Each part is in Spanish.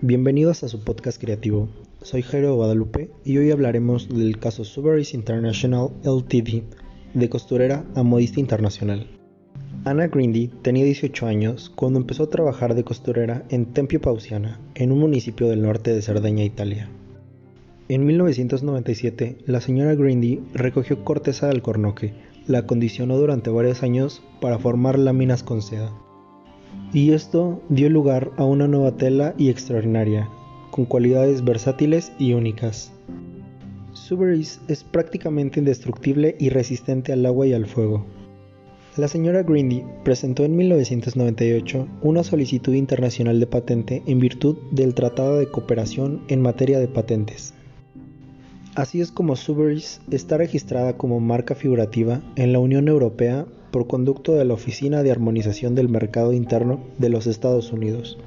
bienvenidos a su podcast creativo. Soy Jairo Guadalupe y hoy hablaremos del caso Subaris International Ltd, de costurera a modista internacional. Anna Grindy tenía 18 años cuando empezó a trabajar de costurera en Tempio Pausiana, en un municipio del norte de Cerdeña, Italia. En 1997, la señora Grindy recogió corteza de alcornoque, la acondicionó durante varios años para formar láminas con seda y esto dio lugar a una nueva tela y extraordinaria, con cualidades versátiles y únicas. Suberis es prácticamente indestructible y resistente al agua y al fuego. La señora Grindy presentó en 1998 una solicitud internacional de patente en virtud del Tratado de Cooperación en materia de patentes. Así es como Suberis está registrada como marca figurativa en la Unión Europea por conducto de la Oficina de Armonización del Mercado Interno de los Estados Unidos.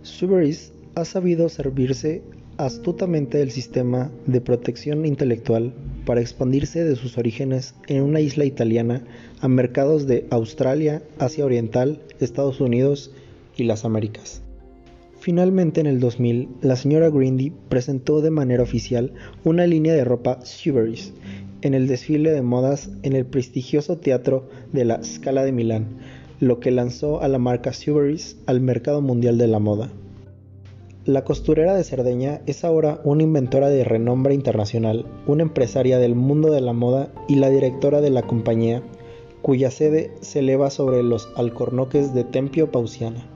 Suberis ha sabido servirse astutamente del sistema de protección intelectual para expandirse de sus orígenes en una isla italiana a mercados de Australia, Asia Oriental, Estados Unidos y las Américas. Finalmente en el 2000, la señora Grindy presentó de manera oficial una línea de ropa Suberis en el desfile de modas en el prestigioso teatro de la Scala de Milán, lo que lanzó a la marca Suberis al mercado mundial de la moda. La costurera de Cerdeña es ahora una inventora de renombre internacional, una empresaria del mundo de la moda y la directora de la compañía, cuya sede se eleva sobre los alcornoques de Tempio Pausiana.